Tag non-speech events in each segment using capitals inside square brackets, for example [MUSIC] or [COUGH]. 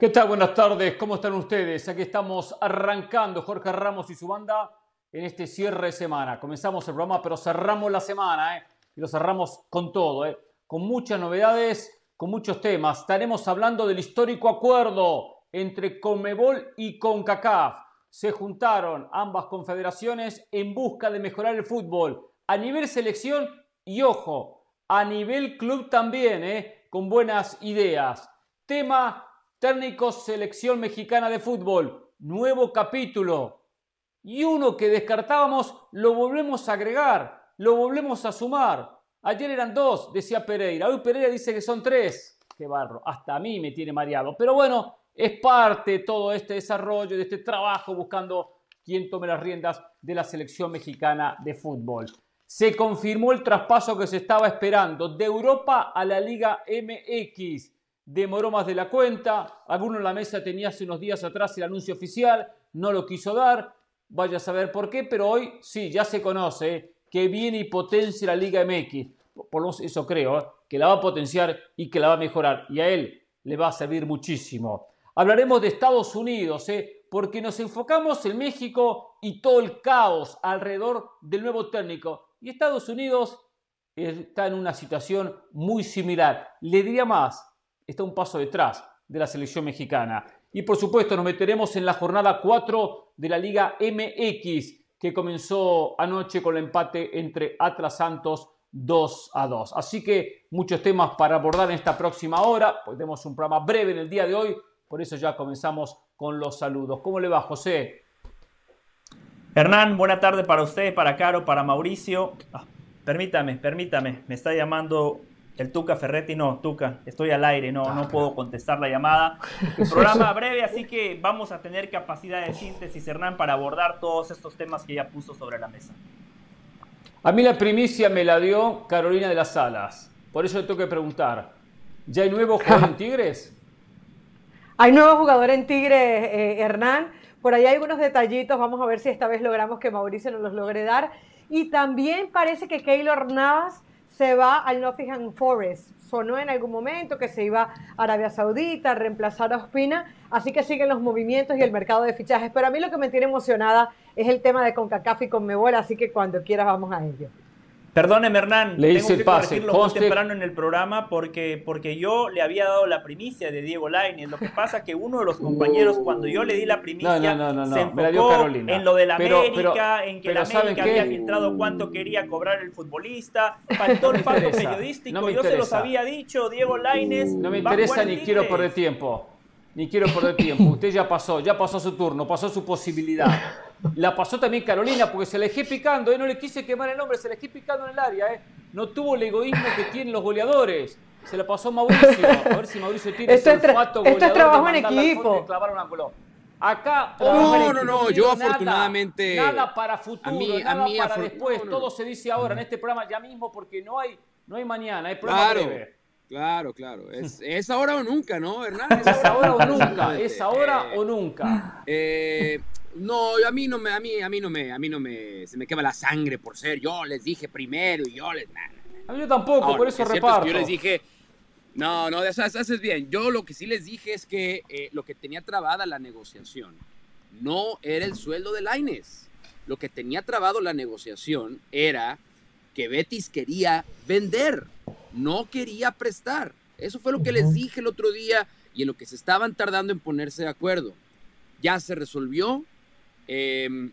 ¿Qué tal? Buenas tardes, ¿cómo están ustedes? Aquí estamos arrancando Jorge Ramos y su banda en este cierre de semana. Comenzamos el programa, pero cerramos la semana, ¿eh? Y lo cerramos con todo, ¿eh? Con muchas novedades, con muchos temas. Estaremos hablando del histórico acuerdo entre Conmebol y CONCACAF. Se juntaron ambas confederaciones en busca de mejorar el fútbol a nivel selección y, ojo, a nivel club también, ¿eh? Con buenas ideas. Tema Técnicos Selección Mexicana de Fútbol, nuevo capítulo. Y uno que descartábamos lo volvemos a agregar, lo volvemos a sumar. Ayer eran dos, decía Pereira. Hoy Pereira dice que son tres. Qué barro, hasta a mí me tiene mareado. Pero bueno, es parte de todo este desarrollo, de este trabajo buscando quién tome las riendas de la selección mexicana de fútbol. Se confirmó el traspaso que se estaba esperando de Europa a la Liga MX demoró más de la cuenta, alguno en la mesa tenía hace unos días atrás el anuncio oficial, no lo quiso dar, vaya a saber por qué, pero hoy sí, ya se conoce ¿eh? que viene y potencia la Liga MX, por lo eso creo, ¿eh? que la va a potenciar y que la va a mejorar, y a él le va a servir muchísimo. Hablaremos de Estados Unidos, ¿eh? porque nos enfocamos en México y todo el caos alrededor del nuevo técnico, y Estados Unidos está en una situación muy similar. Le diría más, está un paso detrás de la selección mexicana. Y por supuesto nos meteremos en la jornada 4 de la Liga MX que comenzó anoche con el empate entre Atlas Santos 2 a 2. Así que muchos temas para abordar en esta próxima hora. Pues tenemos un programa breve en el día de hoy, por eso ya comenzamos con los saludos. ¿Cómo le va, José? Hernán, buena tarde para usted, para Caro, para Mauricio. Ah, permítame, permítame, me está llamando el Tuca Ferretti, no, Tuca, estoy al aire, no, no puedo contestar la llamada. [LAUGHS] Programa breve, así que vamos a tener capacidad de síntesis, Hernán, para abordar todos estos temas que ya puso sobre la mesa. A mí la primicia me la dio Carolina de las Alas. Por eso le tengo que preguntar, ¿ya hay nuevo jugador en Tigres? [LAUGHS] Hay nuevo jugador en Tigres, eh, Hernán. Por ahí hay algunos detallitos, vamos a ver si esta vez logramos que Mauricio nos los logre dar. Y también parece que Keylor Navas se va al Nottingham Forest. Sonó en algún momento que se iba a Arabia Saudita a reemplazar a Ospina, así que siguen los movimientos y el mercado de fichajes. Pero a mí lo que me tiene emocionada es el tema de CONCACAF y CONMEBOL, así que cuando quieras vamos a ello. Perdóneme, Hernán, le tengo que pase. muy temprano en el programa porque, porque yo le había dado la primicia de Diego Lainez. Lo que pasa que uno de los compañeros, cuando yo le di la primicia, se enfocó en lo de la América, en que la América había filtrado cuánto quería cobrar el futbolista. Faltó el pacto periodístico. yo se los había dicho, Diego Lainez. No me interesa ni quiero perder tiempo ni quiero perder tiempo. Usted ya pasó, ya pasó su turno, pasó su posibilidad. La pasó también Carolina porque se le dejé picando, ¿eh? no le quise quemar el nombre, se le dejé picando en el área. ¿eh? No tuvo el egoísmo que tienen los goleadores. Se la pasó Mauricio. A ver si Mauricio tiene esto ese olfato Esto es trabajo en equipo. Acá, no, no, no, yo afortunadamente. Nada para futuro, nada para después. Todo se dice ahora en este programa ya mismo porque no hay, no hay mañana, hay programa breve. Claro, claro. [LAUGHS] Es, es, ahora o nunca, ¿no, Hernán? Es ahora o nunca. Es ahora o nunca. Eh, no, a mí no me, a mí, a mí no me, a mí no me, se me quema la sangre por ser. Yo les dije primero y yo les. A mí yo tampoco, por eso reparto. yo les dije, no, no, haces bien. Yo lo que sí les dije es que eh, lo que tenía trabada la negociación no era el sueldo de Laines. Lo que tenía trabado la negociación era que Betis quería vender no quería prestar. Eso fue lo que les dije el otro día y en lo que se estaban tardando en ponerse de acuerdo. Ya se resolvió. Em,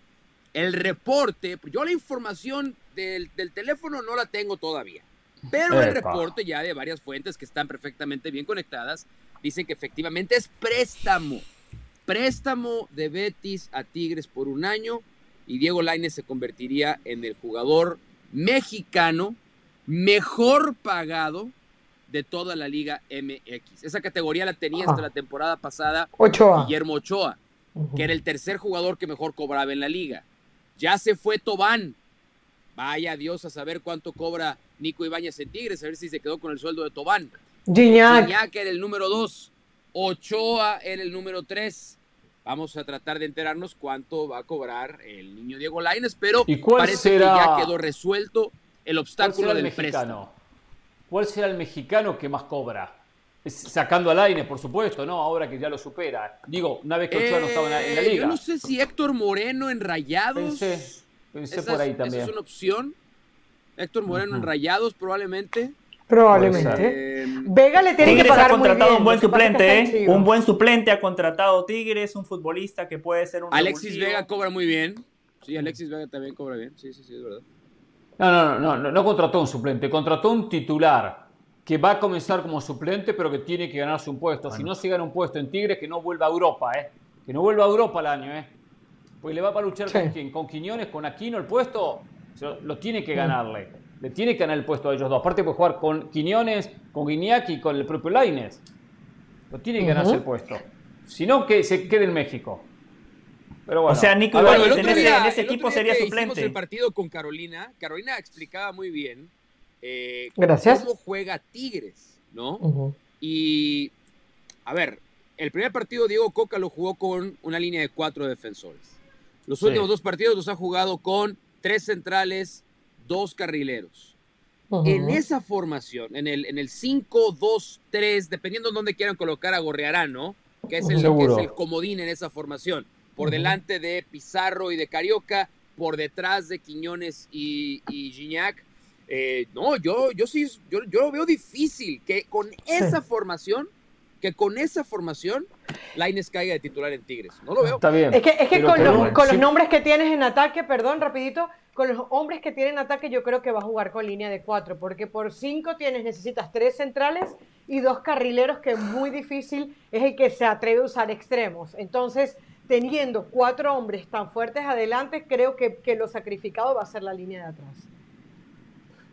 el reporte, yo la información del, teléfono no la tengo todavía, pero el reporte ya de varias fuentes que están perfectamente bien conectadas dicen que efectivamente es préstamo. Préstamo de Betis a Tigres por un año y Diego Lainez se convertiría en el jugador mexicano mejor pagado de toda la Liga MX. Esa categoría la tenía hasta la temporada pasada Guillermo Ochoa, que era el tercer jugador que mejor cobraba en la liga. Ya se fue Tobán. Vaya Dios a saber cuánto cobra Nico Ibáñez en Tigres, a ver si se quedó con el sueldo de Tobán. Gignac. Gignac era el número dos. Ochoa era el número tres. Vamos a tratar de enterarnos cuánto va a cobrar el niño Diego Lainez, pero parece que ya quedó resuelto el obstáculo del mexicano? ¿Cuál será el mexicano que más cobra? Sacando al aire, por supuesto, ¿no? Ahora que ya lo supera. Digo, una vez que Ochoa no estaba en la, eh, liga. Yo no sé si Héctor Moreno en Rayados. Pensé, pensé por ahí también. Esa es una opción. Héctor Moreno en Rayados, probablemente. Probablemente. Eh, Vega le tiene que pagar ha contratado muy un buen suplente, ¿eh? Un buen suplente ha contratado Tigres, un futbolista que puede ser un. Alexis Vega cobra muy bien. Sí, Alexis Vega también cobra bien. Sí, sí, sí, es verdad. No, no, no, no, no contrató un suplente, contrató un titular que va a comenzar como suplente, pero que tiene que ganarse un puesto. Si no se gana un puesto en Tigres, que no vuelva a Europa, ¿eh? Que no vuelva a Europa el año, ¿eh? Pues le va a luchar con quién? Con Quiñones, con Aquino, el puesto lo, tiene que ganarle. Le tiene que ganar el puesto a ellos dos. Aparte puede jugar con Quiñones, con Guiñaki y con el propio Laines. Lo tiene que ganarse el puesto. Si no, que se quede en México. Pero bueno. O sea, Nico Ibáñez en, ese, equipo sería suplente. el partido con Carolina, Carolina explicaba muy bien eh, Gracias. cómo juega Tigres, ¿no? Y, a ver, el primer partido Diego Coca lo jugó con una línea de cuatro defensores. Los últimos dos partidos los ha jugado con tres centrales, dos carrileros. En esa formación, en el, en el 5-2-3, dependiendo de dónde quieran colocar a Gorrearán, ¿no? Que es, el, que es el comodín en esa formación. Por delante de Pizarro y de Carioca, por detrás de Quiñones y, y Gignac eh, no, yo, yo sí, yo, yo lo veo difícil que con esa formación, que con esa formación, Laines caiga de titular en Tigres. No lo veo. Está bien. Es que, es que con, los, con los nombres que tienes en ataque, perdón, rapidito, con los hombres que tienen ataque, yo creo que va a jugar con línea de cuatro, porque por cinco tienes, necesitas tres centrales y dos carrileros, que es muy difícil, es el que se atreve a usar extremos. Entonces, teniendo cuatro hombres tan fuertes adelante, creo que, que lo sacrificado va a ser la línea de atrás.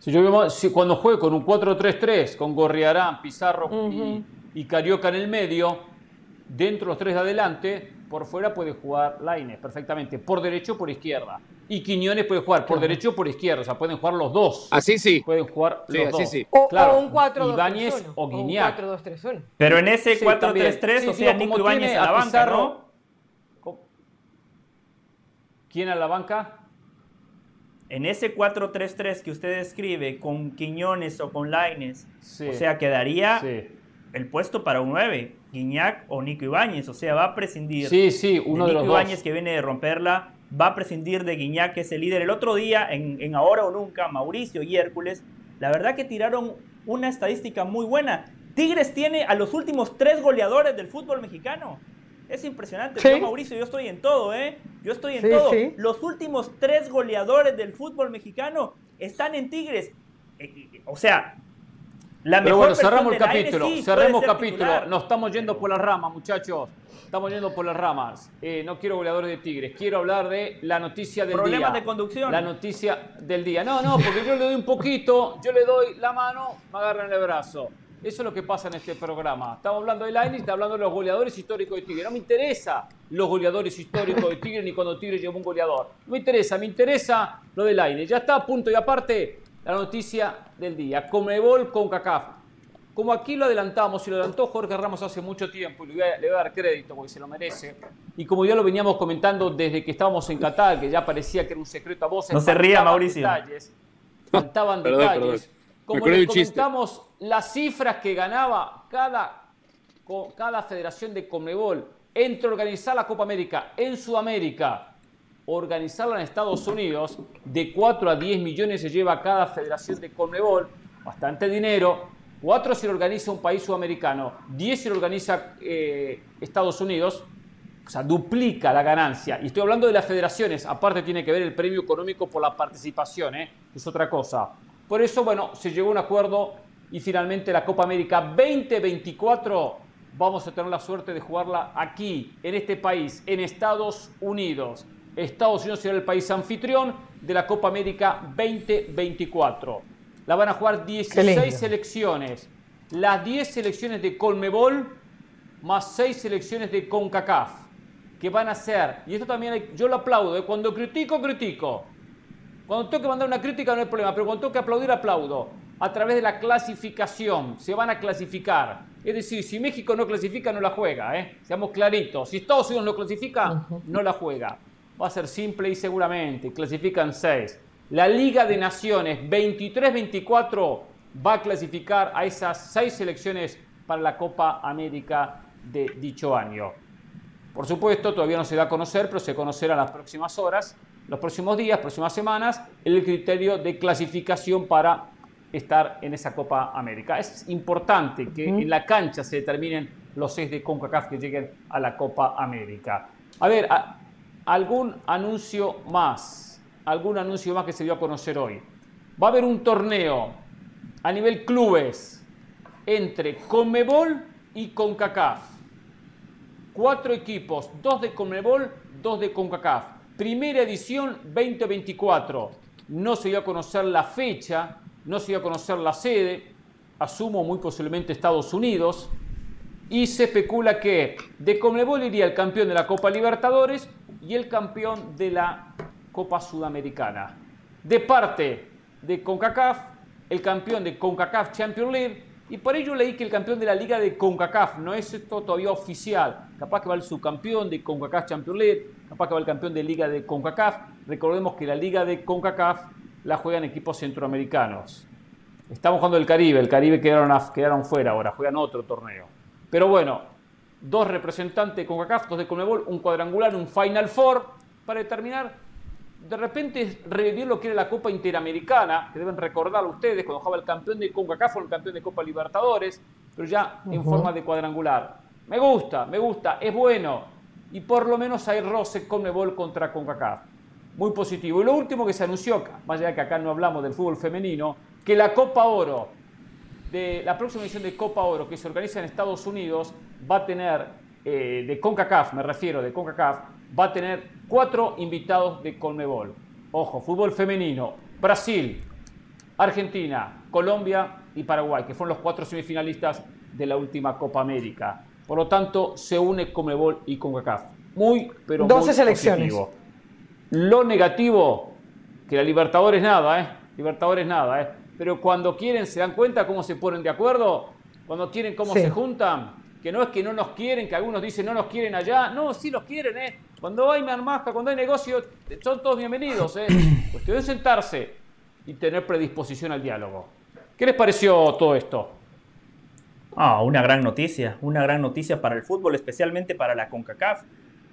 Si yo si cuando juegue con un 4-3-3, con Gorriarán, Pizarro y, Carioca en el medio, dentro los tres de adelante, por fuera puede jugar Laines perfectamente, por derecho o por izquierda. Y Quiñones puede jugar por derecho o por izquierda, o sea, pueden jugar los dos. Así sí. Pueden jugar los dos. Sí. O, claro, un 4 2 Ibáñez o Guiñac. Pero en ese 4-3-3, o sea, Nico Ibáñez a la banca, ¿no? ¿Quién a la banca? En ese 4-3-3 que usted describe con Quiñones o con Laines, o sea, quedaría el puesto para un 9, Guiñac o Nico Ibáñez, o sea, va a prescindir sí, sí, uno de, Nico Ibáñez que viene de romperla, va a prescindir de Guiñac que es el líder. El otro día, en, en Ahora o Nunca, Mauricio y Hércules, la verdad que tiraron una estadística muy buena. Tigres tiene a los últimos tres goleadores del fútbol mexicano. Es impresionante. Yo, Mauricio, yo estoy en todo, ¿eh? Yo estoy en todo. Los últimos tres goleadores del fútbol mexicano están en Tigres. Eh, eh, o sea, la Pero bueno, cerramos el capítulo. cerremos capítulo. Nos estamos yendo por las ramas, muchachos. Estamos yendo por las ramas. Eh, no quiero goleadores de Tigres. Quiero hablar de la noticia del día. Problemas de conducción. La noticia del día. No, no, porque yo le doy un poquito, yo le doy la mano, me agarran el brazo. Eso es lo que pasa en este programa. Estamos hablando de Line y está hablando de los goleadores históricos de Tigre. No me interesa los goleadores históricos de Tigre ni cuando Tigre llevó un goleador. No me interesa, me interesa lo de Line. Ya está, punto y aparte, la noticia del día. Comebol con CACAF. Como aquí lo adelantamos y lo adelantó Jorge Ramos hace mucho tiempo, y le voy, a, le voy a dar crédito porque se lo merece, y como ya lo veníamos comentando desde que estábamos en Qatar, que ya parecía que era un secreto a voces. No se ría, Mauricio. Detalles, faltaban detalles. Como le comentamos, las cifras que ganaba cada, cada federación de Conmebol entre organizar la Copa América en Sudamérica, organizarla en Estados Unidos, de 4 a 10 millones se lleva cada federación de Conmebol, bastante dinero. 4 si lo organiza un país sudamericano, 10 si lo organiza eh, Estados Unidos, o sea, duplica la ganancia. Y estoy hablando de las federaciones, aparte tiene que ver el premio económico por la participación, ¿eh? es otra cosa. Por eso, bueno, se llegó a un acuerdo y finalmente la Copa América 2024 vamos a tener la suerte de jugarla aquí, en este país, en Estados Unidos. Estados Unidos será el país anfitrión de la Copa América 2024. La van a jugar 16 selecciones, las 10 selecciones de Colmebol más 6 selecciones de CONCACAF, que van a ser, y esto también yo lo aplaudo, ¿eh? cuando critico, critico, cuando tengo que mandar una crítica no hay problema, pero cuando tengo que aplaudir, aplaudo. A través de la clasificación, se van a clasificar. Es decir, si México no clasifica, no la juega, ¿eh? Seamos claritos. Si Estados Unidos no clasifica, no la juega. Va a ser simple y seguramente. Clasifican seis. La Liga de Naciones 23-24 va a clasificar a esas seis selecciones para la Copa América de dicho año. Por supuesto, todavía no se da a conocer, pero se conocerá en las próximas horas, los próximos días, próximas semanas, el criterio de clasificación para estar en esa Copa América. Es importante que en la cancha se determinen los seis de CONCACAF que lleguen a la Copa América. A ver, algún anuncio más, algún anuncio más que se dio a conocer hoy. Va a haber un torneo a nivel clubes entre Conmebol y CONCACAF. Cuatro equipos, dos de Conmebol, dos de CONCACAF. Primera edición 2024. No se dio a conocer la fecha, no se dio a conocer la sede, asumo muy posiblemente Estados Unidos, y se especula que de Conmebol iría el campeón de la Copa Libertadores y el campeón de la Copa Sudamericana. De parte de CONCACAF, el campeón de CONCACAF Champions League, y por ello leí que el campeón de la Liga de CONCACAF, no es esto todavía oficial, capaz que va el subcampeón de CONCACAF Champions League, capaz que va el campeón de Liga de CONCACAF. Recordemos que la Liga de CONCACAF la juegan equipos centroamericanos. Estamos jugando el Caribe, el Caribe quedaron, quedaron fuera ahora, juegan otro torneo. Pero bueno, dos representantes con CACAF, dos de Conmebol, un cuadrangular, un Final Four, para determinar, de repente revivir lo que era la Copa Interamericana, que deben recordarlo ustedes, cuando jugaba el campeón de CONCACAF o el campeón de Copa Libertadores, pero ya en forma de cuadrangular. Me gusta, me gusta, es bueno. Y por lo menos hay roce Conmebol contra CONCACAF. Muy positivo. Y lo último que se anunció, más allá de que acá no hablamos del fútbol femenino, que la Copa Oro de la próxima edición de Copa Oro que se organiza en Estados Unidos va a tener, eh, de CONCACAF, me refiero, de CONCACAF, va a tener cuatro invitados de Conmebol. Ojo, fútbol femenino, Brasil, Argentina, Colombia y Paraguay, que fueron los cuatro semifinalistas de la última Copa América. Por lo tanto, se une Conmebol y CONCACAF. Muy, pero 12 muy selecciones. Lo negativo, que la Libertadores nada, ¿eh? Libertadores nada, ¿eh? pero cuando quieren se dan cuenta cómo se ponen de acuerdo, cuando quieren cómo se juntan, que no es que no nos quieren, que algunos dicen no nos quieren allá, no, sí los quieren, ¿eh? Cuando hay marmaja, cuando hay negocio, son todos bienvenidos, ¿eh? [COUGHS] Cuestión de sentarse y tener predisposición al diálogo. ¿Qué les pareció todo esto? Ah, una gran noticia, una gran noticia para el fútbol, especialmente para la CONCACAF.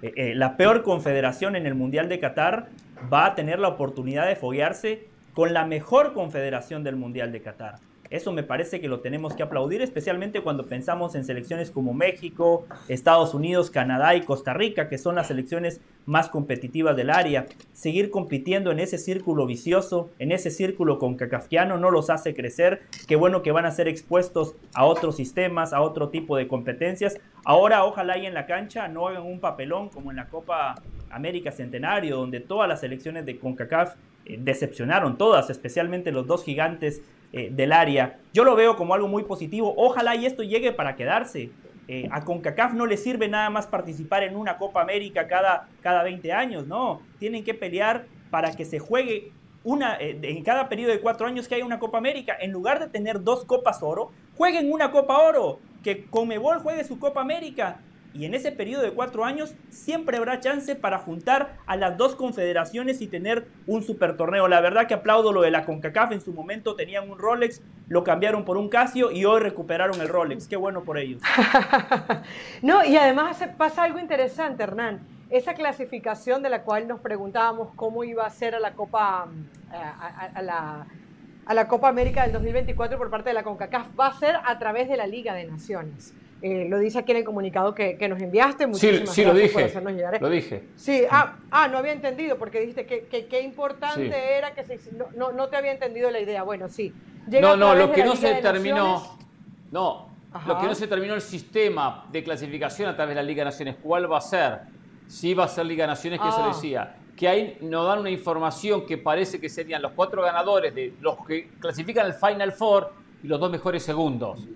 Eh, eh, la peor confederación en el Mundial de Qatar va a tener la oportunidad de foguearse con la mejor confederación del Mundial de Qatar. Eso me parece que lo tenemos que aplaudir, especialmente cuando pensamos en selecciones como México, Estados Unidos, Canadá y Costa Rica, que son las selecciones más competitivas del área. Seguir compitiendo en ese círculo vicioso, en ese círculo con cacafiano, no los hace crecer. Qué bueno que van a ser expuestos a otros sistemas, a otro tipo de competencias. Ahora, ojalá y en la cancha no hagan un papelón como en la Copa América Centenario, donde todas las selecciones de CONCACAF eh, decepcionaron, todas, especialmente los dos gigantes eh, del área. Yo lo veo como algo muy positivo. Ojalá y esto llegue para quedarse. Eh, a CONCACAF no le sirve nada más participar en una Copa América cada, cada 20 años, no. Tienen que pelear para que se juegue una, eh, en cada periodo de cuatro años que haya una Copa América. En lugar de tener dos Copas Oro, jueguen una Copa Oro. Que Comebol juegue su Copa América y en ese periodo de cuatro años siempre habrá chance para juntar a las dos confederaciones y tener un super torneo. La verdad que aplaudo lo de la CONCACAF, en su momento tenían un Rolex, lo cambiaron por un Casio y hoy recuperaron el Rolex. Qué bueno por ellos. [LAUGHS] no, y además pasa algo interesante, Hernán. Esa clasificación de la cual nos preguntábamos cómo iba a ser a la Copa, a la, a la Copa América del 2024 por parte de la CONCACAF, va a ser a través de la Liga de Naciones. Eh, lo dice aquí en el comunicado que, que nos enviaste. Muchísimas sí, sí, lo dije. Lo dije. Sí, ah, ah, no había entendido porque dijiste que qué importante era que se, no, no, te había entendido la idea. Bueno, sí. no, no, lo que no se terminó. No, lo que no se terminó el sistema de clasificación a través de la Liga de Naciones. ¿Cuál va a ser? Sí va a ser Liga de Naciones, que eso ah. decía. Que ahí nos dan una información que parece que serían los cuatro ganadores de los que clasifican el Final Four y los dos mejores segundos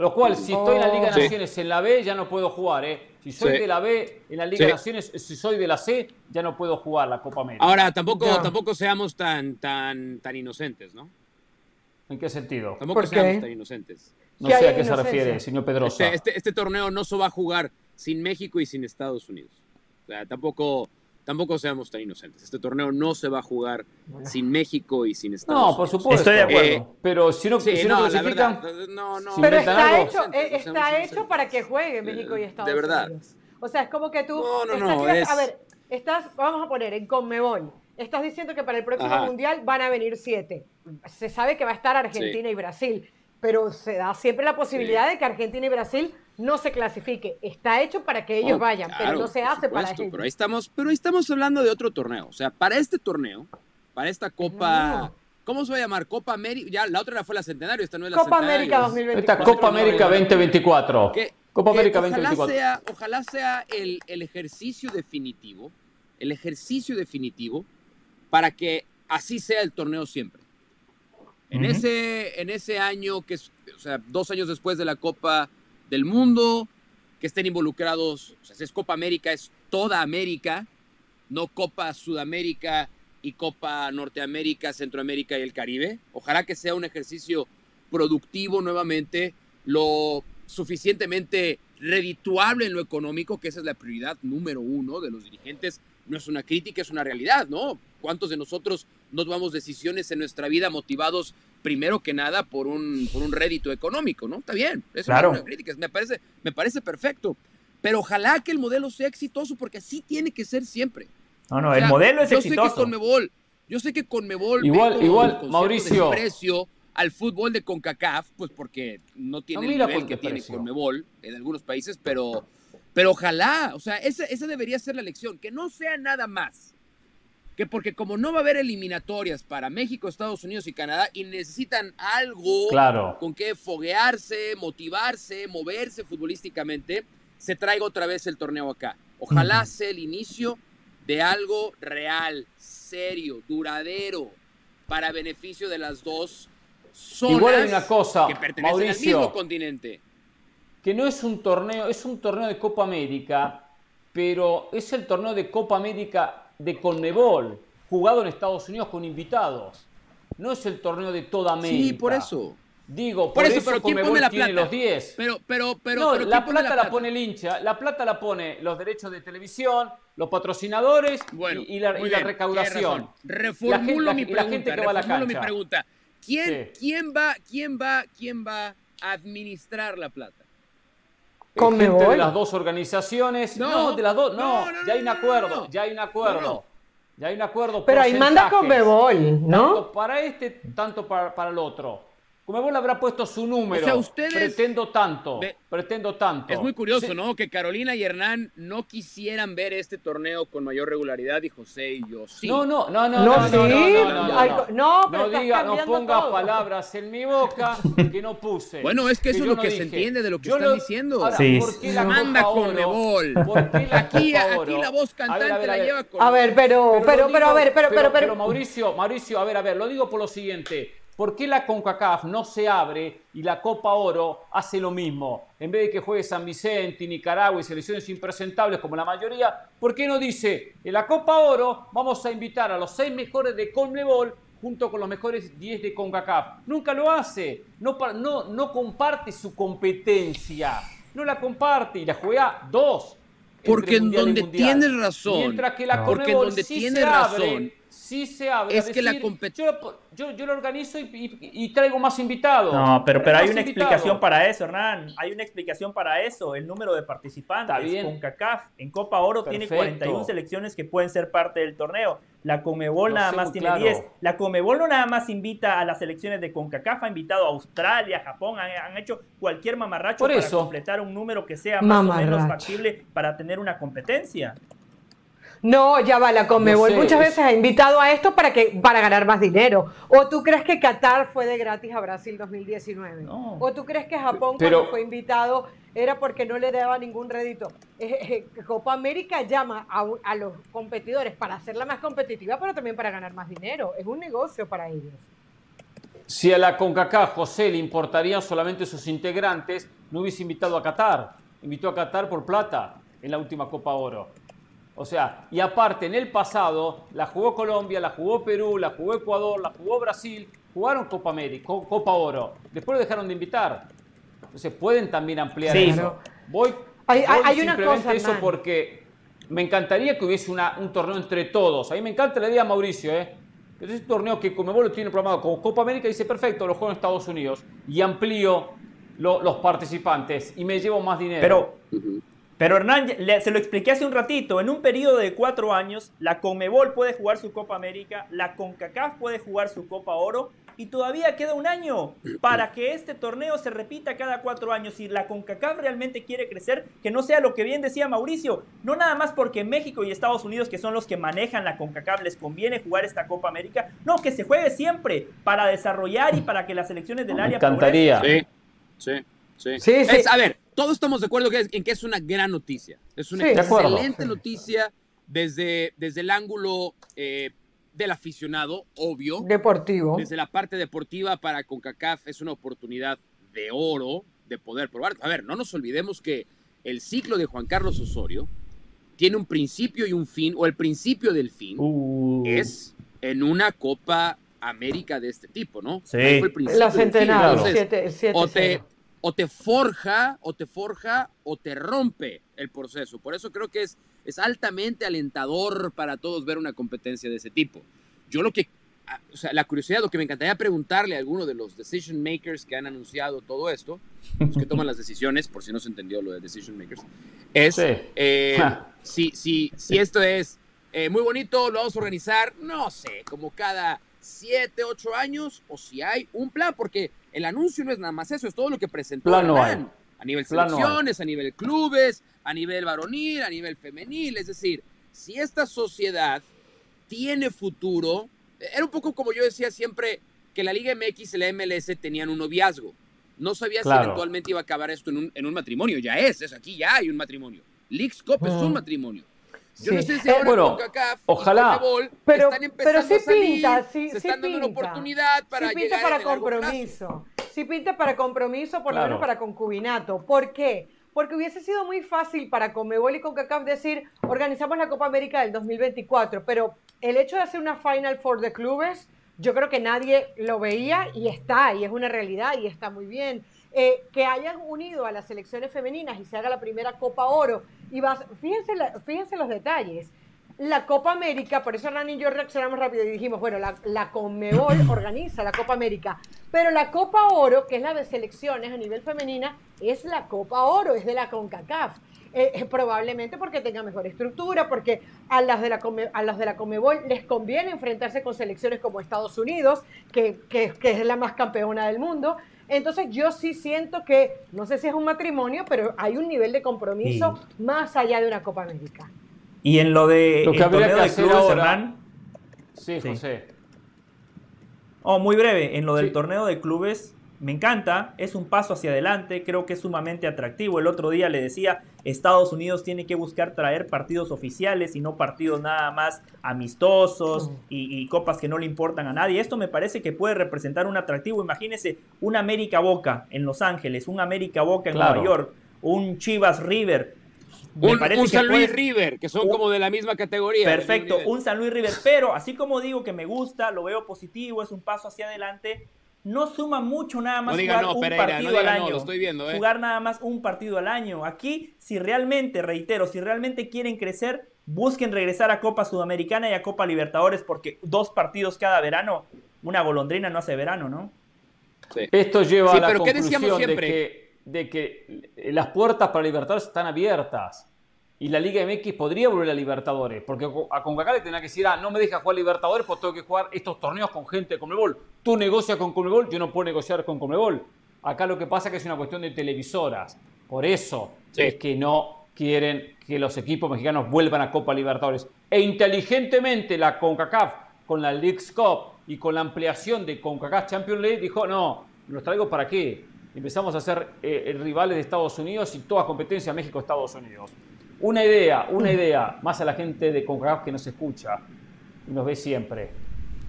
lo cual, si estoy en la Liga de Naciones en la B, ya no puedo jugar. ¿eh? Si soy de la B en la Liga de Naciones, si soy de la C, ya no puedo jugar la Copa América. Ahora, tampoco, tampoco seamos tan, tan, tan inocentes, ¿no? ¿En qué sentido? Tampoco seamos tan inocentes. No sé a qué se refiere, señor Pedrosa. Este, este, este, torneo no se va a jugar sin México y sin Estados Unidos. O sea, tampoco, tampoco seamos tan inocentes. Este torneo no se va a jugar sin México y sin Estados Unidos. No, por supuesto. Estoy de acuerdo. Eh, pero si no, si no, clasifican, no, no. Pero está hecho, eh, está hecho para que juegue México y Estados Unidos. De verdad. O sea, es como que tú. No, no, no. A ver, estás, vamos a poner en Conmebol. Estás diciendo que para el próximo mundial van a venir siete. Se sabe que va a estar Argentina y Brasil, pero se da siempre la posibilidad de que Argentina y Brasil no se clasifique. Está hecho para que ellos oh, vayan, pero no se hace para ellos. Pero ahí, estamos, pero ahí estamos hablando de otro torneo. O sea, para este torneo, para esta Copa... ¿Cómo se va a llamar? Copa América. Ya, la otra fue la Centenario, esta no es la Copa América 2024. Esta Copa América 2024. Copa América 2024. Sea, ojalá sea el, el, ejercicio definitivo, el ejercicio definitivo para que así sea el torneo siempre. En, ese, en ese año, que es, o sea, dos años después de la Copa del mundo, que estén involucrados, o sea, si es Copa América, es toda América, no Copa Sudamérica y Copa Norteamérica, Centroamérica y el Caribe. Ojalá que sea un ejercicio productivo nuevamente, lo suficientemente redituable en lo económico, que esa es la prioridad número uno de los dirigentes. No es una crítica, es una realidad, ¿no? ¿Cuántos de nosotros no tomamos decisiones en nuestra vida motivados primero que nada por un, por un rédito económico, ¿no? Está bien, eso es una crítica, me parece, me parece perfecto. Pero ojalá que el modelo sea exitoso, porque así tiene que ser siempre. No, no, el modelo es exitoso. Yo sé que Conmebol, yo sé que Conmebol igual, igual, Mauricio, desprecio al fútbol de CONCACAF, pues porque no tiene el nivel que tiene Conmebol en algunos países, pero, pero ojalá, o sea, esa, esa debería ser la lección, que no sea nada más que porque como no va a haber eliminatorias para México, Estados Unidos y Canadá y necesitan algo con que foguearse, motivarse, moverse futbolísticamente, se traiga otra vez el torneo acá. Ojalá sea el inicio de algo real, serio, duradero, para beneficio de las dos zonas Igual hay una cosa, que pertenecen al mismo continente. Que no es un torneo, es un torneo de Copa América, pero es el torneo de Copa América de Conmebol, jugado en Estados Unidos con invitados. No es el torneo de toda América. Sí, por eso. Digo, por, eso, pero ¿quién pone la plata? los 10. Pero, pero, pero, no, la, plata la, pone el hincha, la plata la pone los derechos de televisión, los patrocinadores y, la, recaudación. Reformulo mi pregunta. reformulo mi pregunta. ¿Quién, ¿quién, va, quién, va, ¿Quién va a administrar la plata? Gente de las dos organizaciones. No, de las dos. No, ya hay un acuerdo. Ya hay un acuerdo. Ya hay un acuerdo. Pero ahí manda Conmebol, ¿no? Tanto para este, tanto para, para el otro. Conmebol habrá puesto su número. O sea, ustedes. Pretendo tanto. pretendo tanto. Es muy curioso, ¿no? Que Carolina y Hernán no quisieran ver este torneo con mayor regularidad y José y yo sí. No, no, no, no. No, no, no, no, no, diga, no ponga palabras en mi boca que no puse. Bueno, es que eso es lo que se entiende de lo que están diciendo. Ahora, sí. ¿por qué la manda Conmebol? [LAUGHS] Aquí, aquí la voz cantante la lleva con. A ver, pero, pero, pero, a ver, pero, pero, pero. Mauricio, Mauricio, a ver, a ver, lo digo por lo siguiente. ¿Por qué la CONCACAF no se abre y la Copa Oro hace lo mismo? En vez de que juegue San Vicente, Nicaragua y selecciones impresentables como la mayoría, ¿por qué no dice en la Copa Oro vamos a invitar a los seis mejores de Conmebol junto con los mejores 10 de CONCACAF? Nunca lo hace, no, no, no comparte su competencia, no la comparte y la juega dos. Porque en donde tienes razón. Mientras que la Porque en donde tienes razón sí se abre. Es que la competencia. Yo, yo, lo organizo y, traigo más invitados. No, pero, pero hay una explicación para eso, Hernán. Hay una explicación para eso. El número de participantes. Está bien. Con CACAF en Copa Oro tiene 41 selecciones que pueden ser parte del torneo. La Comebol nada más tiene 10. La Comebol no nada más invita a las selecciones de CONCACAF, ha invitado a Australia, Japón, han, hecho cualquier mamarracho para completar un número que sea más o menos factible para tener una competencia. No, ya va, la Conmebol muchas veces ha invitado a esto para, que, para ganar más dinero. ¿O tú crees que Qatar fue de gratis a Brasil 2019? ¿O tú crees que Japón cuando fue invitado era porque no le daba ningún rédito? Eh, eh, Copa América llama a, los competidores para hacerla más competitiva, pero también para ganar más dinero. Es un negocio para ellos. Si a la CONCACAF José le importarían solamente sus integrantes, no hubiese invitado a Qatar. Invitó a Qatar por plata en la última Copa Oro. O sea, y aparte, en el pasado la jugó Colombia, la jugó Perú, la jugó Ecuador, la jugó Brasil, jugaron Copa América, Copa Oro. Después lo dejaron de invitar. Entonces pueden también ampliar eso. Voy, hay, hay una cosa, eso porque me encantaría que hubiese una, un torneo entre todos. A mí me encanta la idea, Mauricio, ¿eh? Es un torneo que Comebol lo tiene programado como Copa América y dice, perfecto, lo juego en Estados Unidos y amplío los participantes y me llevo más dinero. Pero, pero Hernán, se lo expliqué hace un ratito, en un periodo de cuatro años, la Comebol puede jugar su Copa América, la CONCACAF puede jugar su Copa Oro y todavía queda un año para que este torneo se repita cada cuatro años. Si la CONCACAF realmente quiere crecer, que no sea lo que bien decía Mauricio, no nada más porque México y Estados Unidos, que son los que manejan la CONCACAF, les conviene jugar esta Copa América, no, que se juegue siempre para desarrollar y para que las selecciones del área... Me encantaría. Sí, sí, sí. sí, a ver, todos estamos de acuerdo en que es una gran noticia. Es una excelente noticia desde, desde el ángulo eh, del aficionado, obvio. Deportivo. Desde la parte deportiva para CONCACAF es una oportunidad de oro de poder probar. A ver, no nos olvidemos que el ciclo de Juan Carlos Osorio tiene un principio y un fin, o el principio del fin uh. es en una Copa América de este tipo, ¿no? Sí. la centenario. o, te, o te forja, o te forja, o te rompe el proceso. Por eso creo que es es altamente alentador para todos ver una competencia de ese tipo. Yo lo que, ah, o sea, la curiosidad, lo que me encantaría preguntarle a alguno de los decision makers que han anunciado todo esto, los que toman las decisiones, por si no se entendió lo de decision makers, es eh, si, si, si esto es eh, muy bonito, lo vamos a organizar, no sé, como cada siete, ocho años, o si hay un plan, porque el anuncio no es nada más eso, es todo lo que presentó. A nivel selecciones, a nivel clubes, a nivel varonil, a nivel femenil. Es decir, si esta sociedad tiene futuro, era un poco como yo decía siempre que la Liga MX y la MLS tenían un noviazgo. No sabía si eventualmente iba a acabar esto en un, en un matrimonio. Ya es, es aquí ya hay un matrimonio. Leagues Cup es un matrimonio. Yo no sé si ahora bueno, CONCACAF ojalá. pero, están empezando pero sí a salir, pinta, sí, se están dando una oportunidad para sí pinta para compromiso. Sí pinta para compromiso, por lo menos para concubinato. ¿Por qué? Porque hubiese sido muy fácil para Comebol y CONCACAF decir, organizamos la Copa América del 2024, pero el hecho de hacer una Final Four de clubes, yo creo que nadie lo veía y está, y es una realidad y está muy bien. Eh, que hayan unido a las selecciones femeninas y se haga la primera Copa Oro. Y vas, fíjense, fíjense los detalles. La Copa América, por eso Hernán y yo reaccionamos rápido y dijimos, bueno, la, la Conmebol [CLEARS THROAT] organiza la Copa América, pero la Copa Oro, que es la de selecciones a nivel femenina, es la Copa Oro, es de la CONCACAF. Eh, eh, probablemente porque tenga mejor estructura, porque a las, de la a los de la Comebol les conviene enfrentarse con selecciones como Estados Unidos, que, que, que es la más campeona del mundo. Entonces yo sí siento que, no sé si es un matrimonio, pero hay un nivel de compromiso más allá de una Copa América. Y en lo de lo que habría que hacer ahora, sí, José. Oh, muy breve, en lo del torneo de clubes, me encanta, es un paso hacia adelante, creo que es sumamente atractivo. El otro día le decía, Estados Unidos tiene que buscar traer partidos oficiales y no partidos nada más amistosos y, copas que no le importan a nadie. Esto me parece que puede representar un atractivo. Imagínese un América Boca en Los Ángeles, un América Boca en Nueva York, un Chivas River. un, San Luis River, que son como de la misma categoría. Perfecto, un San Luis River. Pero así como digo que me gusta, lo veo positivo, es un paso hacia adelante no suma mucho nada más jugar un partido al año. estoy viendo, ¿eh? Jugar nada más un partido al año. Aquí, si realmente, reitero, si realmente quieren crecer, busquen regresar a Copa Sudamericana y a Copa Libertadores, porque dos partidos cada verano, una golondrina no hace verano, ¿no? Esto lleva a la conclusión de que, de que las puertas para Libertadores están abiertas y la Liga MX podría volver a Libertadores, porque a Concacaf le tenía que decir, ah, no me dejas jugar Libertadores, pues tengo que jugar estos torneos con gente de Conmebol. Tú negocias con Conmebol, yo no puedo negociar con Conmebol. Acá lo que pasa es que es una cuestión de televisoras. Por eso es que no quieren que los equipos mexicanos vuelvan a Copa Libertadores. E inteligentemente la CONCACAF, con la League's Cup y con la ampliación de CONCACAF Champions League, dijo, no, ¿los traigo para qué? Empezamos a ser eh, rivales de Estados Unidos y toda competencia México-Estados Unidos. Una idea, una idea, más a la gente de CONCACAF que nos escucha y nos ve siempre.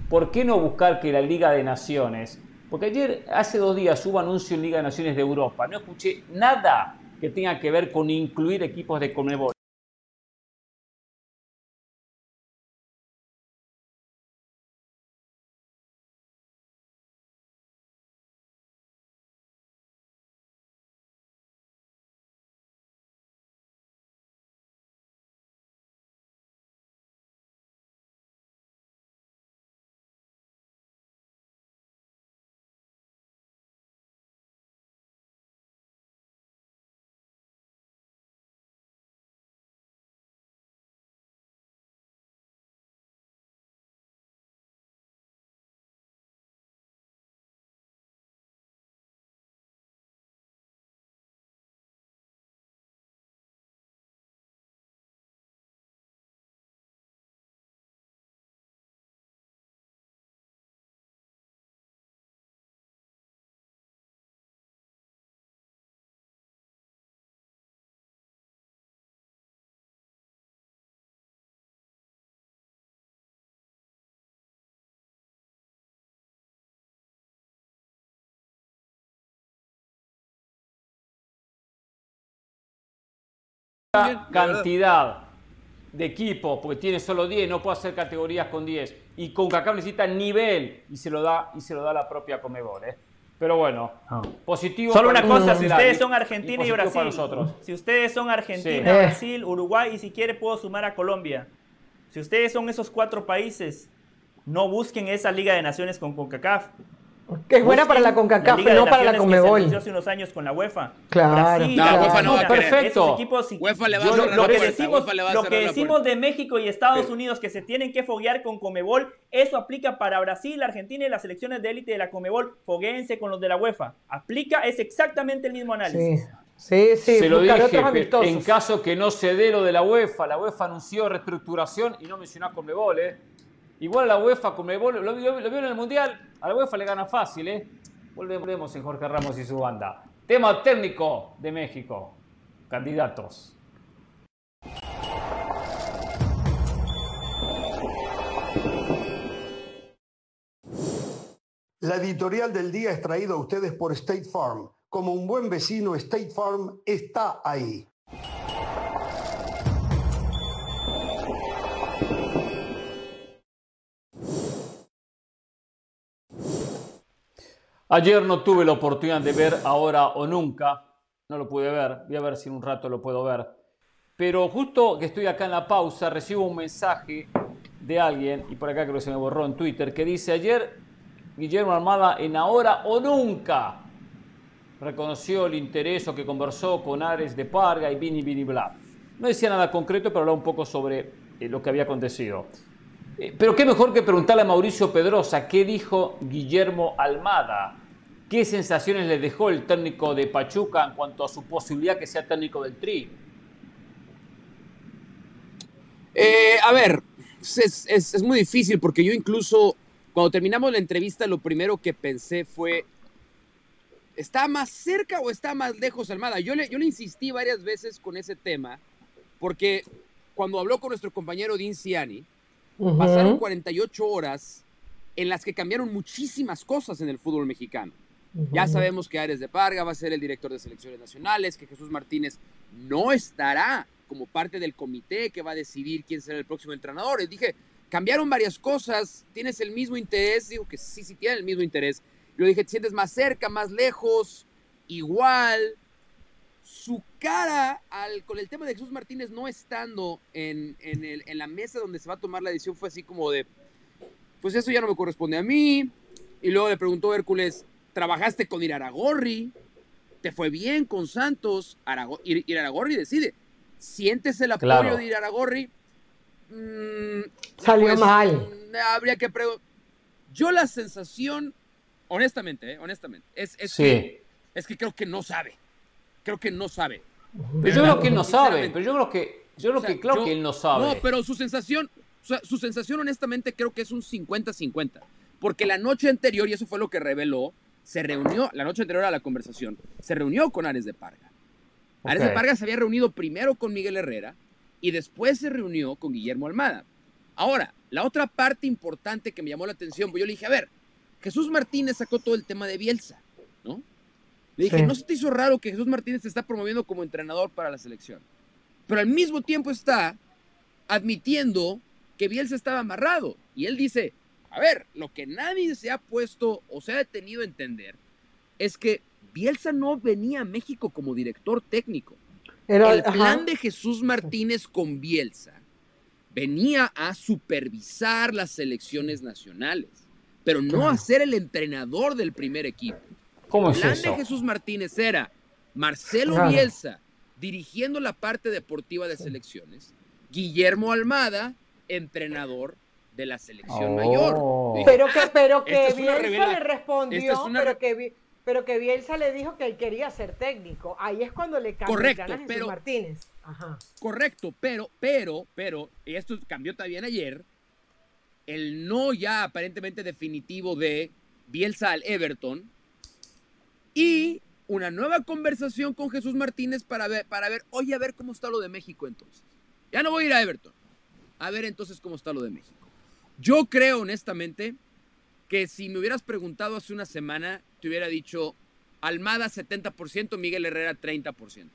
¿Por qué no buscar que la Liga de Naciones, porque ayer, hace dos días, hubo anuncio en Liga de Naciones de Europa, no escuché nada que tenga que ver con incluir equipos de Conmebol. Cantidad de equipos, porque tiene solo 10, no puede hacer categorías con 10. Y con CACAF necesita nivel y se lo da, y se lo da la propia Comebol. ¿eh? Pero bueno, ah. positivo. Solo una cosa, si ustedes son Argentina y, Brasil, si ustedes son Argentina, Brasil, Uruguay y si quiere puedo sumar a Colombia. Si ustedes son esos cuatro países, no busquen esa Liga de Naciones con CONCACAF. Que es buena para la CONCACAF, no para la CONMEBOL. Que hace unos años con la UEFA. Claro. no, la UEFA no, perfecto. UEFA le va a lo, lo que decimos, lo que decimos de México y Estados Unidos que se tienen que foguear con CONMEBOL, eso aplica para Brasil, Argentina y las selecciones de élite de la CONMEBOL. Foguéense con los de la UEFA. Aplica, es exactamente el mismo análisis. Sí. Sí, se lo dije, en caso que no se dé lo de la UEFA, la UEFA anunció reestructuración y no mencionó a Conmebol, ¿eh? Igual la UEFA, Conmebol, lo, lo, lo vio en el Mundial, a la UEFA le gana fácil, ¿eh? Volvemos en Jorge Ramos y su banda. Tema técnico de México. Candidatos. La editorial del día es traída a ustedes por State Farm. Como un buen vecino, State Farm está ahí. Ayer no tuve la oportunidad de ver Ahora o Nunca, no lo pude ver, voy a ver si en un rato lo puedo ver. Pero justo que estoy acá en la pausa, recibo un mensaje de alguien, y por acá creo que se me borró en Twitter, que dice ayer Guillermo Armada en Ahora o Nunca reconoció el interés o que conversó con Ares de Parga y Vini Vini Bla. No decía nada concreto, pero hablaba un poco sobre eh, lo que había acontecido. Eh, pero qué mejor que preguntarle a Mauricio Pedrosa qué dijo Guillermo Almada ¿Qué sensaciones le dejó el técnico de Pachuca en cuanto a su posibilidad que sea técnico del Tri? Eh, a ver, es, muy difícil porque yo incluso cuando terminamos la entrevista lo primero que pensé fue, ¿está más cerca o está más lejos Almada? Yo le, yo le insistí varias veces con ese tema porque cuando habló con nuestro compañero Dean Ciani, pasaron 48 horas en las que cambiaron muchísimas cosas en el fútbol mexicano. Ya sabemos que Ares de Parga va a ser el director de selecciones nacionales, que Jesús Martínez no estará como parte del comité que va a decidir quién será el próximo entrenador. Y dije, cambiaron varias cosas, tienes el mismo interés, digo que sí, sí tiene el mismo interés. Lo dije, te sientes más cerca, más lejos, igual. Su cara al, con el tema de Jesús Martínez no estando en, en la mesa donde se va a tomar la decisión fue así como de, pues eso ya no me corresponde a mí. Y luego le preguntó Hércules, trabajaste con Iraragorri, te fue bien con Santos, Iraragorri decide, sientes el apoyo de Iraragorri, mm, salió pues, mal. Habría que preguntar. Yo la sensación, honestamente, eh, honestamente, es, que, es que creo que no sabe. Creo que no sabe. Pero yo creo que él no sabe, pero yo creo que, yo creo que, claro que él no sabe. No, pero su sensación, su sensación honestamente creo que es un 50-50. Porque la noche anterior, y eso fue lo que reveló, se reunió, la noche anterior a la conversación, se reunió con Ares de Parga. Ares de Parga se había reunido primero con Miguel Herrera y después se reunió con Guillermo Almada. Ahora, la otra parte importante que me llamó la atención, pues yo le dije, a ver, Jesús Martínez sacó todo el tema de Bielsa, ¿no? Le dije, ¿no se te hizo raro que Jesús Martínez se está promoviendo como entrenador para la selección? Pero al mismo tiempo está admitiendo que Bielsa estaba amarrado. Y él dice, a ver, lo que nadie se ha puesto o se ha detenido a entender es que Bielsa no venía a México como director técnico. el plan de Jesús Martínez con Bielsa venía a supervisar las selecciones nacionales, pero no a ser el entrenador del primer equipo. ¿Cómo el plan de Jesús Martínez era Marcelo Bielsa dirigiendo la parte deportiva de selecciones, Guillermo Almada, entrenador de la selección mayor. Oh. Pero que, pero que Bielsa le respondió, pero, que, pero que Bielsa le dijo que él quería ser técnico. Ahí es cuando le cambió Correcto, pero, Martínez. Correcto, pero, pero, pero, y esto cambió también ayer, el no ya aparentemente definitivo de Bielsa al Everton y una nueva conversación con Jesús Martínez para ver, para ver, oye, a ver cómo está lo de México entonces. Ya no voy a ir a Everton. A ver entonces cómo está lo de México. Yo creo honestamente que si me hubieras preguntado hace una semana, te hubiera dicho Almada 70%, Miguel Herrera 30%.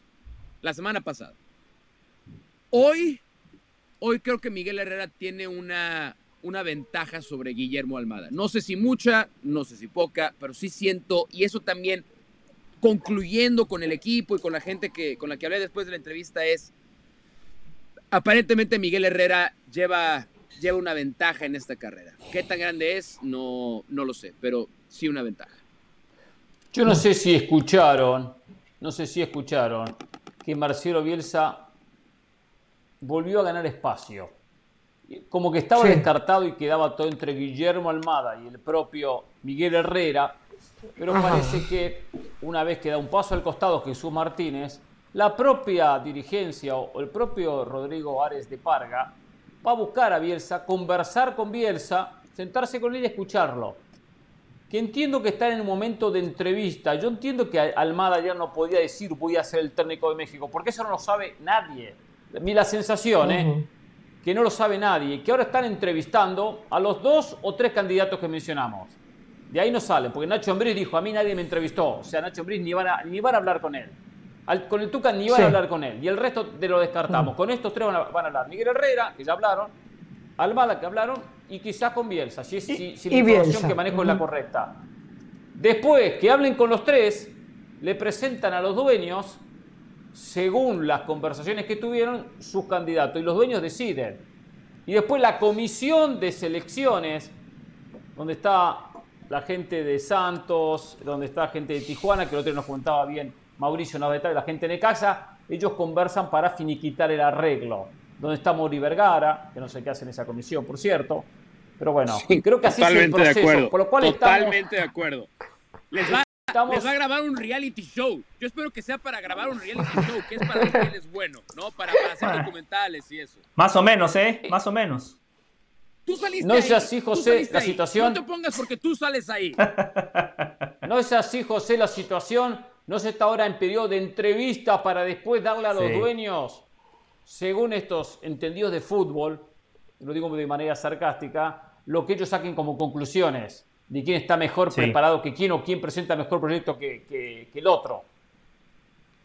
La semana pasada. hoy, hoy creo que Miguel Herrera tiene una, una ventaja sobre Guillermo Almada. No sé si mucha, no sé si poca, pero sí siento, y eso también concluyendo con el equipo y con la gente que, con la que hablé después de la entrevista es, aparentemente Miguel Herrera lleva, lleva una ventaja en esta carrera. ¿Qué tan grande es? No, no lo sé, pero sí una ventaja. Yo no sé si escucharon, no sé si escucharon que Marcelo Bielsa volvió a ganar espacio. Como que estaba descartado y quedaba todo entre Guillermo Almada y el propio Miguel Herrera, pero parece que una vez que da un paso al costado Jesús Martínez, la propia dirigencia o el propio Rodrigo Ares de Parga va a buscar a Bielsa, conversar con Bielsa, sentarse con él y escucharlo que entiendo que está en un momento de entrevista. Yo entiendo que Almada ya no podía decir voy a ser el técnico de México, porque eso no lo sabe nadie. Mi la sensación, ¿eh? que no lo sabe nadie, que ahora están entrevistando a los dos o tres candidatos que mencionamos. De ahí no salen, porque Nacho Ambriz dijo, a mí nadie me entrevistó. O sea, Nacho Ambriz ni van a, ni van a hablar con él. Con el Tuca ni van a hablar con él. Y el resto de lo descartamos. Con estos tres van a, van a hablar. Miguel Herrera, que ya hablaron, Almada, que hablaron, y quizás con Bielsa, si, si, la información que manejo es la correcta. Después que hablen con los tres, le presentan a los dueños, según las conversaciones que tuvieron, sus candidatos. Y los dueños deciden. Y después la comisión de selecciones, donde está la gente de Santos, donde está la gente de Tijuana, que el otro nos contaba bien Mauricio Navetá y la gente de casa, ellos conversan para finiquitar el arreglo donde está Mori Vergara, que no sé qué hace en esa comisión, por cierto. Pero bueno, creo que así es el proceso. De acuerdo, por lo cual totalmente de acuerdo. Les va, les va, a grabar un reality show. Yo espero que sea para grabar un reality show, que es para los que es bueno, ¿no? Para, hacer documentales y eso. Más o menos, ¿eh? Más o menos. Tú saliste no es así, José, la situación. No te pongas porque tú sales ahí. [LAUGHS] No es así, José, la situación. No se está ahora en periodo de entrevista para después darle a los dueños según estos entendidos de fútbol, lo digo de manera sarcástica, lo que ellos saquen como conclusiones de quién está mejor preparado que quién o quién presenta mejor proyecto que, el otro.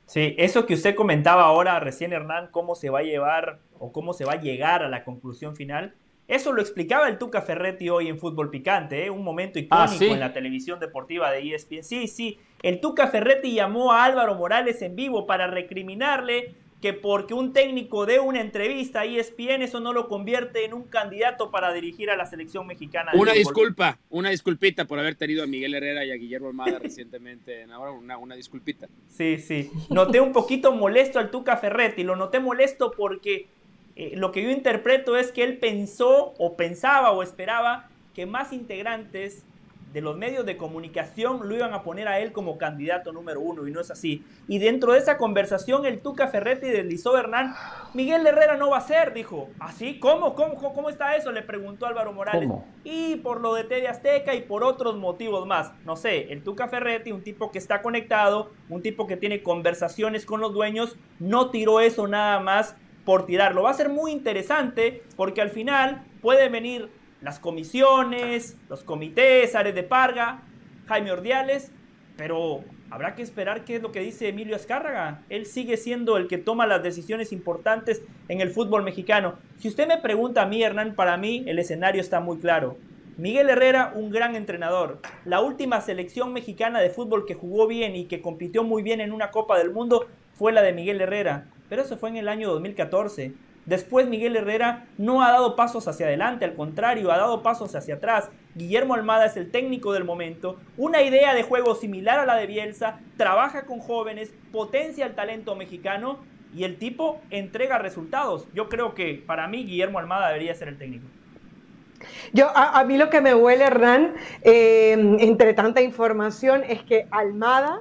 Sí, eso que usted comentaba ahora recién, Hernán, cómo se va a llevar o cómo se va a llegar a la conclusión final, eso lo explicaba el Tuca Ferretti hoy en Fútbol Picante, ¿eh? un momento ah, icónico en la televisión deportiva de ESPN. Sí, sí, el Tuca Ferretti llamó a Álvaro Morales en vivo para recriminarle que porque un técnico dé una entrevista a ESPN, eso no lo convierte en un candidato para dirigir a la selección mexicana. Una disculpa, una disculpita por haber tenido a Miguel Herrera y a Guillermo Almada recientemente. Ahora una, una disculpita. Sí, sí. Noté un poquito molesto al Tuca Ferretti. Lo noté molesto porque eh, lo que yo interpreto es que él pensó o pensaba o esperaba que más integrantes de los medios de comunicación lo iban a poner a él como candidato número uno y no es así. Y dentro de esa conversación el Tuca Ferretti deslizó Hernán, Miguel Herrera no va a ser, dijo. ¿Así? ¿Cómo? ¿Cómo, cómo está eso? Le preguntó Álvaro Morales. Y por lo de TV Azteca y por otros motivos más. No sé, el Tuca Ferretti, un tipo que está conectado, un tipo que tiene conversaciones con los dueños, no tiró eso nada más por tirarlo. Va a ser muy interesante porque al final puede venir las comisiones, los comités, Ares de Parga, Jaime Ordiales, pero habrá que esperar qué es lo que dice Emilio Azcárraga. Él sigue siendo el que toma las decisiones importantes en el fútbol mexicano. Si usted me pregunta a mí, Hernán, para mí el escenario está muy claro. Miguel Herrera, un gran entrenador. La última selección mexicana de fútbol que jugó bien y que compitió muy bien en una Copa del Mundo fue la de Miguel Herrera, pero eso fue en el año 2014. Después Miguel Herrera no ha dado pasos hacia adelante, al contrario, ha dado pasos hacia atrás. Guillermo Almada es el técnico del momento, una idea de juego similar a la de Bielsa, trabaja con jóvenes, potencia el talento mexicano y el tipo entrega resultados. Yo creo que para mí Guillermo Almada debería ser el técnico. Yo, a, mí lo que me huele, Hernán, eh, entre tanta información, es que Almada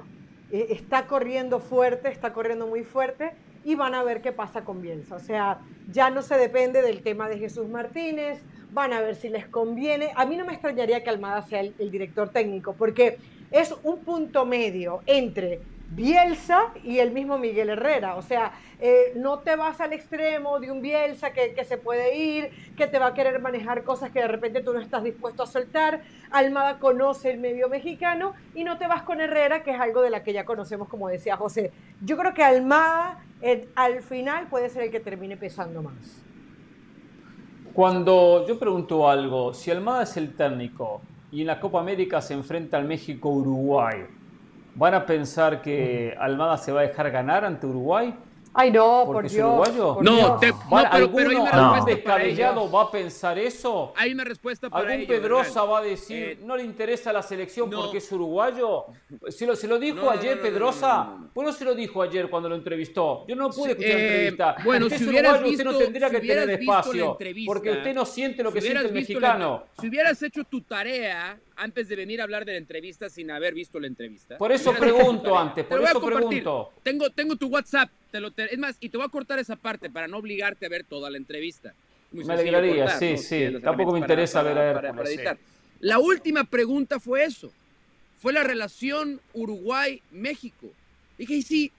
eh, está corriendo fuerte, está corriendo muy fuerte, y van a ver qué pasa con Bielsa. O sea, ya no se depende del tema de Jesús Martínez, van a ver si les conviene. A mí no me extrañaría que Almada sea el, director técnico, porque es un punto medio entre Bielsa y el mismo Miguel Herrera. O sea, eh, no te vas al extremo de un Bielsa que, que, se puede ir, que te va a querer manejar cosas que de repente tú no estás dispuesto a soltar. Almada conoce el medio mexicano y no te vas con Herrera, que es algo de la que ya conocemos, como decía José. Yo creo que Almada al final puede ser el que termine pesando más. Cuando yo pregunto algo, si Almada es el técnico y en la Copa América se enfrenta al México-Uruguay, ¿van a pensar que Almada se va a dejar ganar ante Uruguay? Ay, no, por Dios. Uruguayo? no, te, pero, pero hay una descabellado va a pensar eso? Hay una respuesta para ¿Algún Pedrosa va a decir, eh, no le interesa la selección porque es uruguayo? Se lo, se lo dijo ayer Pedrosa. ¿Por qué no se lo dijo ayer cuando lo entrevistó? Yo no pude escuchar la eh, entrevista. Bueno, usted si hubieras visto, usted no tendría que tener espacio. Porque usted no siente lo que siente el mexicano. si hubieras hecho tu tarea antes de venir a hablar de la entrevista sin haber visto la entrevista. Por eso pregunto antes, por eso pregunto. Tengo, tengo tu WhatsApp, te lo, es más, y te voy a cortar esa parte para no obligarte a ver toda la entrevista. me alegraría, sí, sí. Tampoco me interesa ver a editar. La última pregunta fue eso. Fue la relación Uruguay-México. Dije, y sí,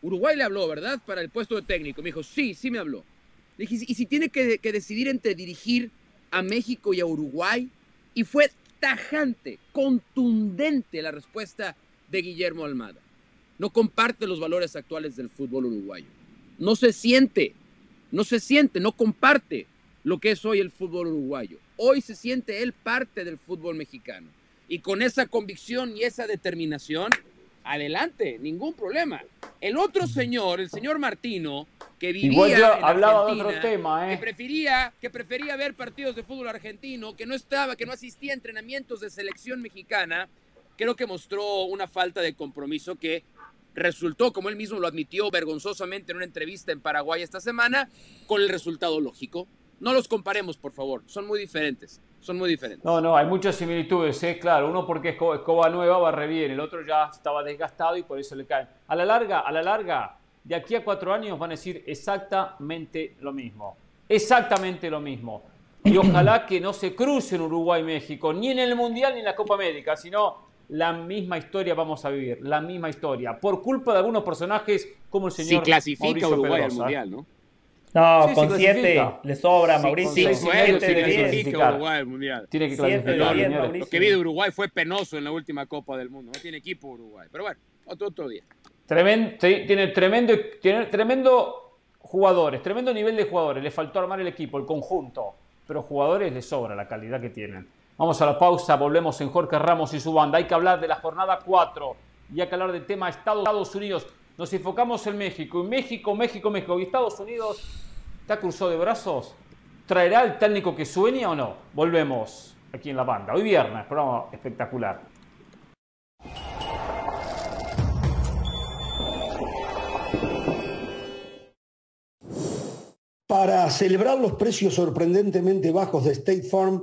Uruguay le habló, ¿verdad? Para el puesto de técnico. Me dijo, sí, sí me habló. Dije, y si tiene que, que decidir entre dirigir a México y a Uruguay, y fue tajante, contundente la respuesta de Guillermo Almada. No comparte los valores actuales del fútbol uruguayo. No se siente, no se siente, no comparte lo que es hoy el fútbol uruguayo. Hoy se siente él parte del fútbol mexicano. Y con esa convicción y esa determinación, adelante, ningún problema. El otro señor, el señor Martino, que vivía en hablaba de otro tema, ¿eh? que prefería que prefería ver partidos de fútbol argentino, que no estaba, que no asistía a entrenamientos de selección mexicana, creo que mostró una falta de compromiso que resultó, como él mismo lo admitió vergonzosamente en una entrevista en Paraguay esta semana, con el resultado lógico. No los comparemos, por favor, son muy diferentes. Son muy diferentes. No, no, hay muchas similitudes, ¿eh? claro. Uno porque es escoba nueva barre bien, el otro ya estaba desgastado y por eso le cae. A la larga, a la larga, de aquí a cuatro años van a decir exactamente lo mismo. Exactamente lo mismo. Y ojalá que no se crucen Uruguay y México, ni en el Mundial ni en la Copa América, sino la misma historia vamos a vivir, la misma historia. Por culpa de algunos personajes como el señor. Si clasifica Uruguay al Mundial, ¿no? No, con siete le sobra, Mauricio. Sí, Uruguay al Mundial. Tiene que clasificar. Lo que vi de Uruguay fue penoso en la última Copa del Mundo. No tiene equipo Uruguay. Pero bueno, otro, otro día tiene tremendo, tiene tremendo jugadores, tremendo nivel de jugadores. Le faltó armar el equipo, el conjunto. Pero jugadores le sobra la calidad que tienen. Vamos a la pausa, volvemos en Jorge Ramos y su banda. Hay que hablar de la jornada 4 y hay que hablar del tema Estados Unidos. Nos enfocamos en México. Y México, México, México. ¿Y Estados Unidos está cruzado de brazos? ¿Traerá el técnico que sueña o no? Volvemos aquí en la banda. Hoy viernes, programa espectacular. Para celebrar los precios sorprendentemente bajos de State Farm,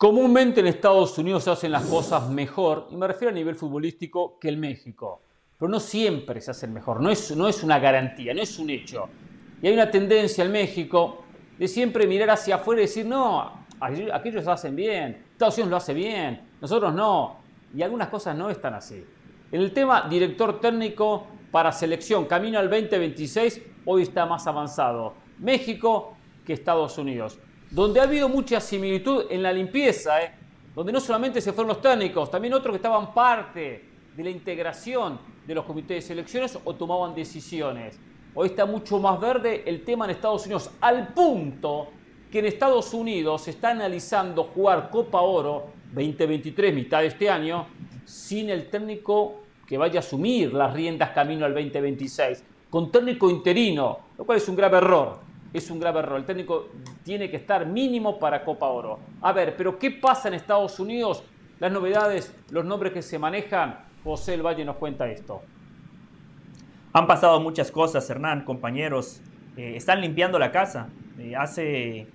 Comúnmente en Estados Unidos se hacen las cosas mejor, y me refiero a nivel futbolístico, que en México. Pero no siempre se hacen mejor, no es, no es una garantía, no es un hecho. Y hay una tendencia en México de siempre mirar hacia afuera y decir, no, aquellos lo hacen bien, Estados Unidos lo hace bien, nosotros no. Y algunas cosas no están así. En el tema director técnico para selección, camino al 2026, hoy está más avanzado México que Estados Unidos donde ha habido mucha similitud en la limpieza, ¿eh? donde no solamente se fueron los técnicos, también otros que estaban parte de la integración de los comités de selecciones o tomaban decisiones. Hoy está mucho más verde el tema en Estados Unidos, al punto que en Estados Unidos se está analizando jugar Copa Oro 2023, mitad de este año, sin el técnico que vaya a asumir las riendas camino al 2026, con técnico interino, lo cual es un grave error es un grave error. El técnico tiene que estar mínimo para Copa Oro. A ver, pero ¿qué pasa en Estados Unidos? Las novedades, los nombres que se manejan. José El Valle nos cuenta esto. Han pasado muchas cosas, Hernán, compañeros. Eh, están limpiando la casa. Eh, hace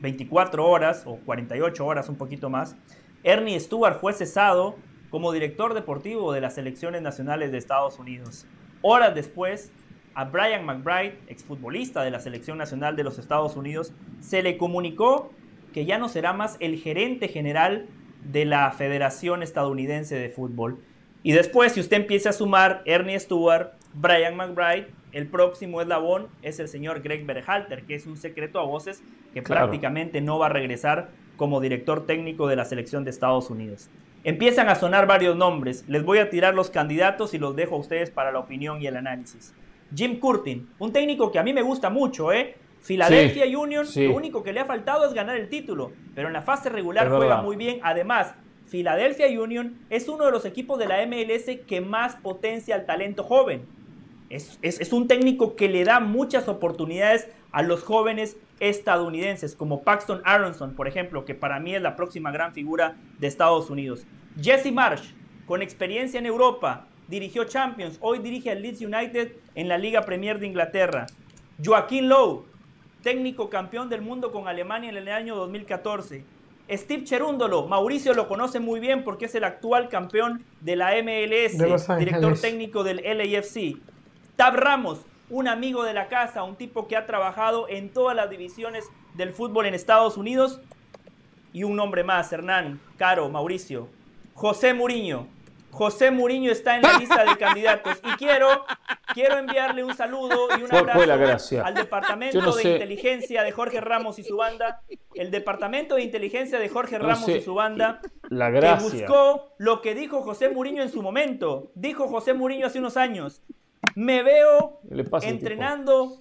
24 horas o 48 horas, un poquito más, Ernie Stewart fue cesado como director deportivo de las selecciones nacionales de Estados Unidos. Horas después, a Brian McBride, exfutbolista de la Selección Nacional de los Estados Unidos, se le comunicó que ya no será más el gerente general de la Federación Estadounidense de Fútbol. Y después, si usted empieza a sumar Ernie Stewart, Brian McBride, el próximo eslabón es el señor Greg Berhalter, que es un secreto a voces que prácticamente no va a regresar como director técnico de la selección de Estados Unidos. Empiezan a sonar varios nombres. Les voy a tirar los candidatos y los dejo a ustedes para la opinión y el análisis. Jim Curtin, un técnico que a mí me gusta mucho, ¿eh? Philadelphia Union, lo único que le ha faltado es ganar el título, pero en la fase regular juega muy bien. Además, Philadelphia Union es uno de los equipos de la MLS que más potencia al talento joven. Es, es, un técnico que le da muchas oportunidades a los jóvenes estadounidenses, como Paxton Aronson, por ejemplo, que para mí es la próxima gran figura de Estados Unidos. Jesse Marsh, con experiencia en Europa, dirigió Champions, hoy dirige al Leeds United en la Liga Premier de Inglaterra. Joaquín Lowe, técnico campeón del mundo con Alemania en el año 2014. Steve Cherúndolo, Mauricio lo conoce muy bien porque es el actual campeón de la MLS, director técnico del LAFC. Tab Ramos, un amigo de la casa, un tipo que ha trabajado en todas las divisiones del fútbol en Estados Unidos. Y un nombre más, Hernán, Caro, Mauricio. José Muriño, José Muriño está en la [LAUGHS] lista de candidatos y quiero, quiero enviarle un saludo y un abrazo al Departamento de Inteligencia de Jorge Ramos y su banda, el Departamento de Inteligencia de Jorge Ramos y su banda, la que buscó lo que dijo José Muriño en su momento. Dijo José Muriño hace unos años, me veo entrenando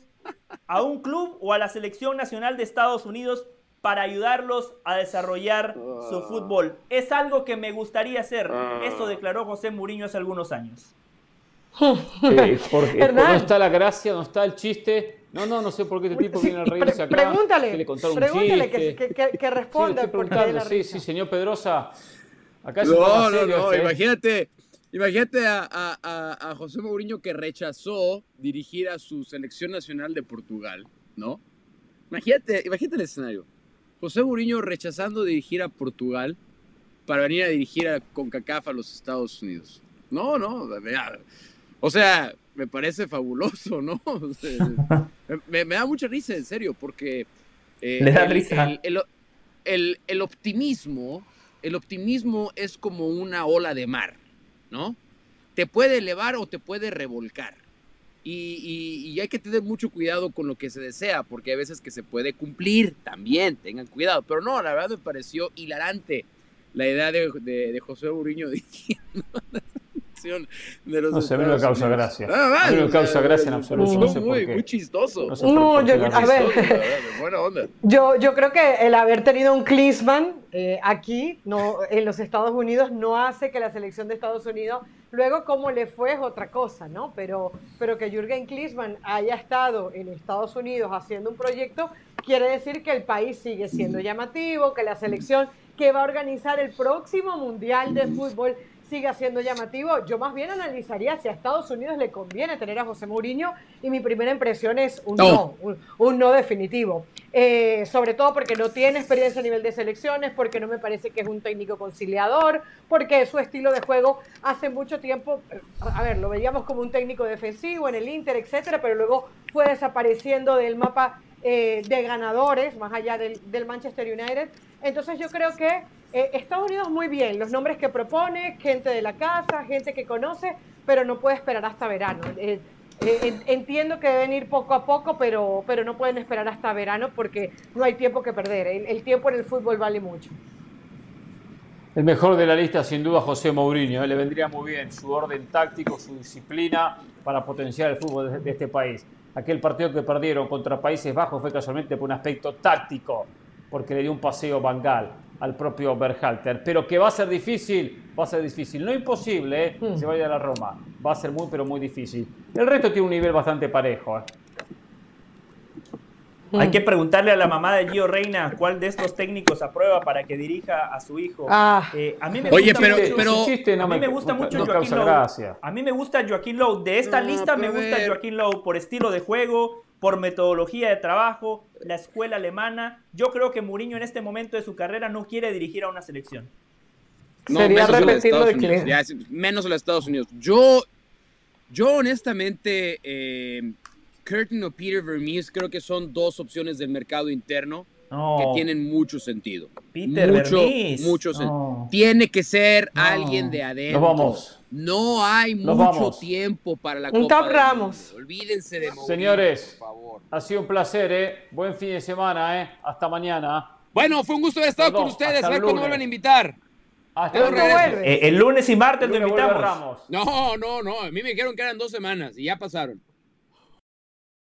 a un club o a la selección nacional de Estados Unidos para ayudarlos a desarrollar su ah. fútbol. Es algo que me gustaría hacer. Ah. Eso declaró José Mourinho hace algunos años. [LAUGHS] porque no está la gracia, no está el chiste. No, no, no sé por qué este tipo viene a reírse acá. Pregúntale, pregúntale que, que, que, responda. Sí, sí, señor Pedrosa. Acá no, no, no, ¿eh? imagínate, imagínate a, a, a, José Mourinho que rechazó dirigir a su selección nacional de Portugal, ¿no? Imagínate, imagínate el escenario. José Mourinho rechazando dirigir a Portugal para venir a dirigir a CONCACAF a los Estados Unidos. No, no, o sea, me parece fabuloso, ¿no? [LAUGHS] me, da mucha risa, en serio, porque eh, Le da el, risa. El, optimismo, el optimismo es como una ola de mar, ¿no? Te puede elevar o te puede revolcar. Y, hay que tener mucho cuidado con lo que se desea, porque hay veces que se puede cumplir también, tengan cuidado. Pero no, la verdad me pareció hilarante la idea de, de, José Uriño [LAUGHS] diciendo de los no sé, a mí me causa gracia. Ah, a mí me causa gracia en absoluto. No, muy, muy chistoso. No, yo, a ver, buena onda. Yo, yo creo que el haber tenido un Klinsmann eh, aquí, no, en los Estados Unidos, no hace que la selección de Estados Unidos Luego, cómo le fue es otra cosa, ¿no? Pero, pero que Jürgen Klinsmann haya estado en Estados Unidos haciendo un proyecto, quiere decir que el país sigue siendo llamativo, que la selección que va a organizar el próximo Mundial de Fútbol siga siendo llamativo. Yo más bien analizaría si a Estados Unidos le conviene tener a José Mourinho y mi primera impresión es un no, un, no definitivo. Eh, sobre todo porque no tiene experiencia a nivel de selecciones, porque no me parece que es un técnico conciliador, porque su estilo de juego hace mucho tiempo, a ver, lo veíamos como un técnico defensivo en el Inter, etcétera, pero luego fue desapareciendo del mapa eh, de ganadores, más allá del, del Manchester United. Entonces yo creo que eh, Estados Unidos muy bien, los nombres que propone, gente de la casa, gente que conoce, pero no puede esperar hasta verano. Eh, eh, entiendo que deben ir poco a poco, pero, pero no pueden esperar hasta verano porque no hay tiempo que perder. El, tiempo en el fútbol vale mucho. El mejor de la lista, sin duda, José Mourinho. Le vendría muy bien su orden táctico, su disciplina para potenciar el fútbol de, este país. Aquel partido que perdieron contra Países Bajos fue casualmente por un aspecto táctico, porque le dio un paseo Bangal al propio Berhalter. Pero que va a ser difícil, va a ser difícil. No imposible, ¿eh? Hmm. se vaya a la Roma. Va a ser muy, pero muy difícil. El resto tiene un nivel bastante parejo. ¿eh? Hay que preguntarle a la mamá de Gio Reina cuál de estos técnicos aprueba para que dirija a su hijo. Ah. Eh, a mí me Oye, pero, pero a mí me gusta mucho Joaquín Lowe. A mí me gusta Joaquín Lowe. De esta lista me gusta Joaquín Lowe por estilo de juego, por metodología de trabajo, la escuela alemana. Yo creo que Mourinho en este momento de su carrera no quiere dirigir a una selección. No, Sería menos de menos a los Estados Unidos. Yo, yo honestamente, eh, Curtin o Peter Vermees creo que son dos opciones del mercado interno que tienen mucho sentido. Peter mucho, sentido. Tiene que ser alguien de adentro. Nos vamos. No hay mucho tiempo para la Un top Ramos. Olvídense de Mauricio, Señores, por favor. ha sido un placer, ¿eh? Buen fin de semana, ¿eh? Hasta mañana. Bueno, fue un gusto haber estado Perdón, con ustedes. hasta A ver el cuándo lunes. vuelven a invitar. Hasta vuelve? Eh, el lunes y martes Lunes invitamos. Ramos. No, no, no. A mí me dijeron que eran dos semanas y ya pasaron.